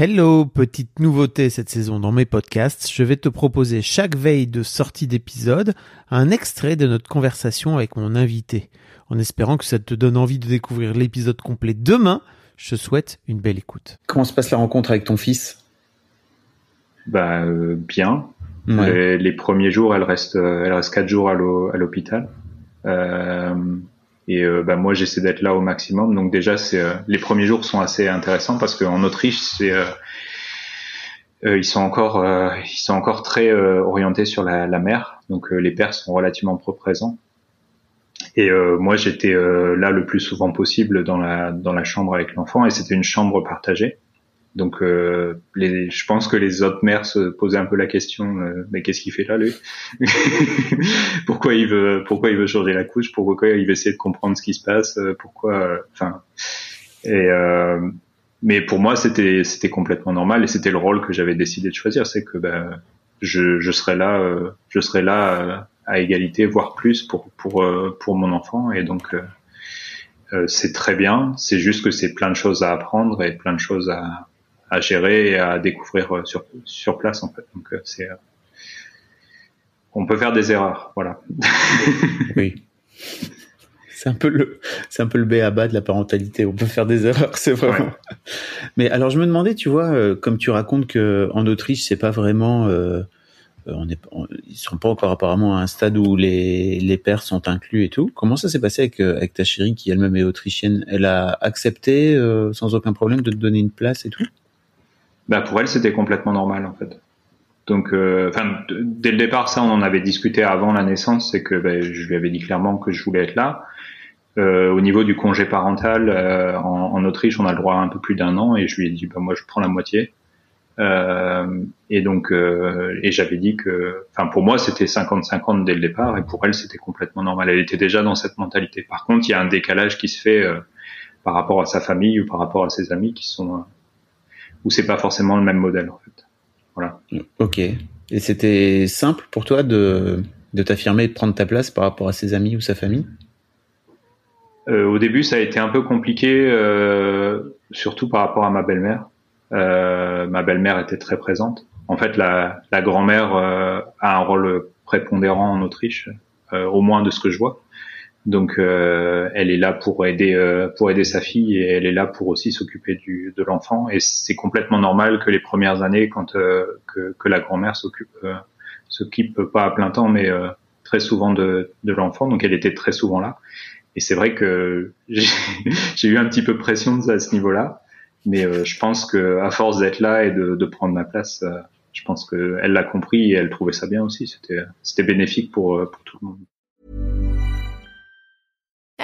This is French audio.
Hello, petite nouveauté cette saison dans mes podcasts. Je vais te proposer chaque veille de sortie d'épisode un extrait de notre conversation avec mon invité. En espérant que ça te donne envie de découvrir l'épisode complet demain, je te souhaite une belle écoute. Comment se passe la rencontre avec ton fils? Bah euh, bien. Ouais. Les, les premiers jours, elle reste, euh, elle reste quatre jours à l'hôpital. Euh, et euh, bah moi, j'essaie d'être là au maximum. Donc déjà, c'est euh, les premiers jours sont assez intéressants parce qu'en Autriche, c'est euh, euh, ils sont encore, euh, ils sont encore très orientés sur la, la mère. Donc les pères sont relativement peu présents. Et moi, j'étais là le plus souvent possible dans la dans la chambre avec l'enfant, et c'était une chambre partagée. Donc, euh, les, je pense que les autres mères se posaient un peu la question, euh, mais qu'est-ce qu'il fait là, lui Pourquoi il veut, pourquoi il veut changer la couche? Pourquoi il veut essayer de comprendre ce qui se passe? Euh, Pourquoi euh, Enfin, et euh, mais pour moi, c'était c'était complètement normal, et c'était le rôle que j'avais décidé de choisir, c'est que ben, je, je serai là, je serai là à égalité, voire plus pour pour pour mon enfant, et donc. euh, c'est très bien, c'est juste que c'est plein de choses à apprendre et plein de choses à, à gérer et à découvrir euh, sur, sur place en fait. Donc euh, c'est euh, on peut faire des erreurs, voilà. Oui. C'est un peu le, c'est un peu le b à bas de la parentalité. On peut faire des erreurs, c'est vraiment. Ouais. Mais alors, je me demandais, tu vois, comme tu racontes que en Autriche, c'est pas vraiment, euh, on est, on- ils sont pas encore apparemment à un stade où les les pères sont inclus et tout. Comment ça s'est passé avec avec ta chérie qui elle-même est autrichienne? Elle a accepté euh, sans aucun problème de te donner une place et tout? Bah pour elle c'était complètement normal en fait. Donc, euh, enfin, dès le départ, ça, on en avait discuté avant la naissance, c'est que ben, je lui avais dit clairement que je voulais être là. Euh, au niveau du congé parental, euh, en, en Autriche, on a le droit à un peu plus d'un an, et je lui ai dit, bah, moi, je prends la moitié. Euh, et donc, euh, et j'avais dit que, enfin, pour moi, c'était 50-50 dès le départ, et pour elle, c'était complètement normal. Elle était déjà dans cette mentalité. Par contre, il y a un décalage qui se fait euh, par rapport à sa famille ou par rapport à ses amis qui sont où c'est pas forcément le même modèle en fait. Voilà. Ok. Et c'était simple pour toi de de t'affirmer et de prendre ta place par rapport à ses amis ou sa famille? Euh, au début, ça a été un peu compliqué, euh, surtout par rapport à ma belle-mère. Euh, ma belle-mère était très présente. En fait, la, la grand-mère a un rôle prépondérant en Autriche, au moins de ce que je vois. Donc, euh, elle est là pour aider euh, pour aider sa fille et elle est là pour aussi s'occuper du de l'enfant. Et c'est complètement normal que les premières années, quand euh, que, que la grand-mère s'occupe euh, s'occupe pas à plein temps, mais euh, très souvent de de l'enfant. Donc, elle était très souvent là. Et c'est vrai que j'ai eu un petit peu pression à ce niveau-là, mais euh, je pense que à force d'être là et de, de prendre ma place, je pense que elle l'a compris et elle trouvait ça bien aussi. C'était c'était bénéfique pour pour tout le monde.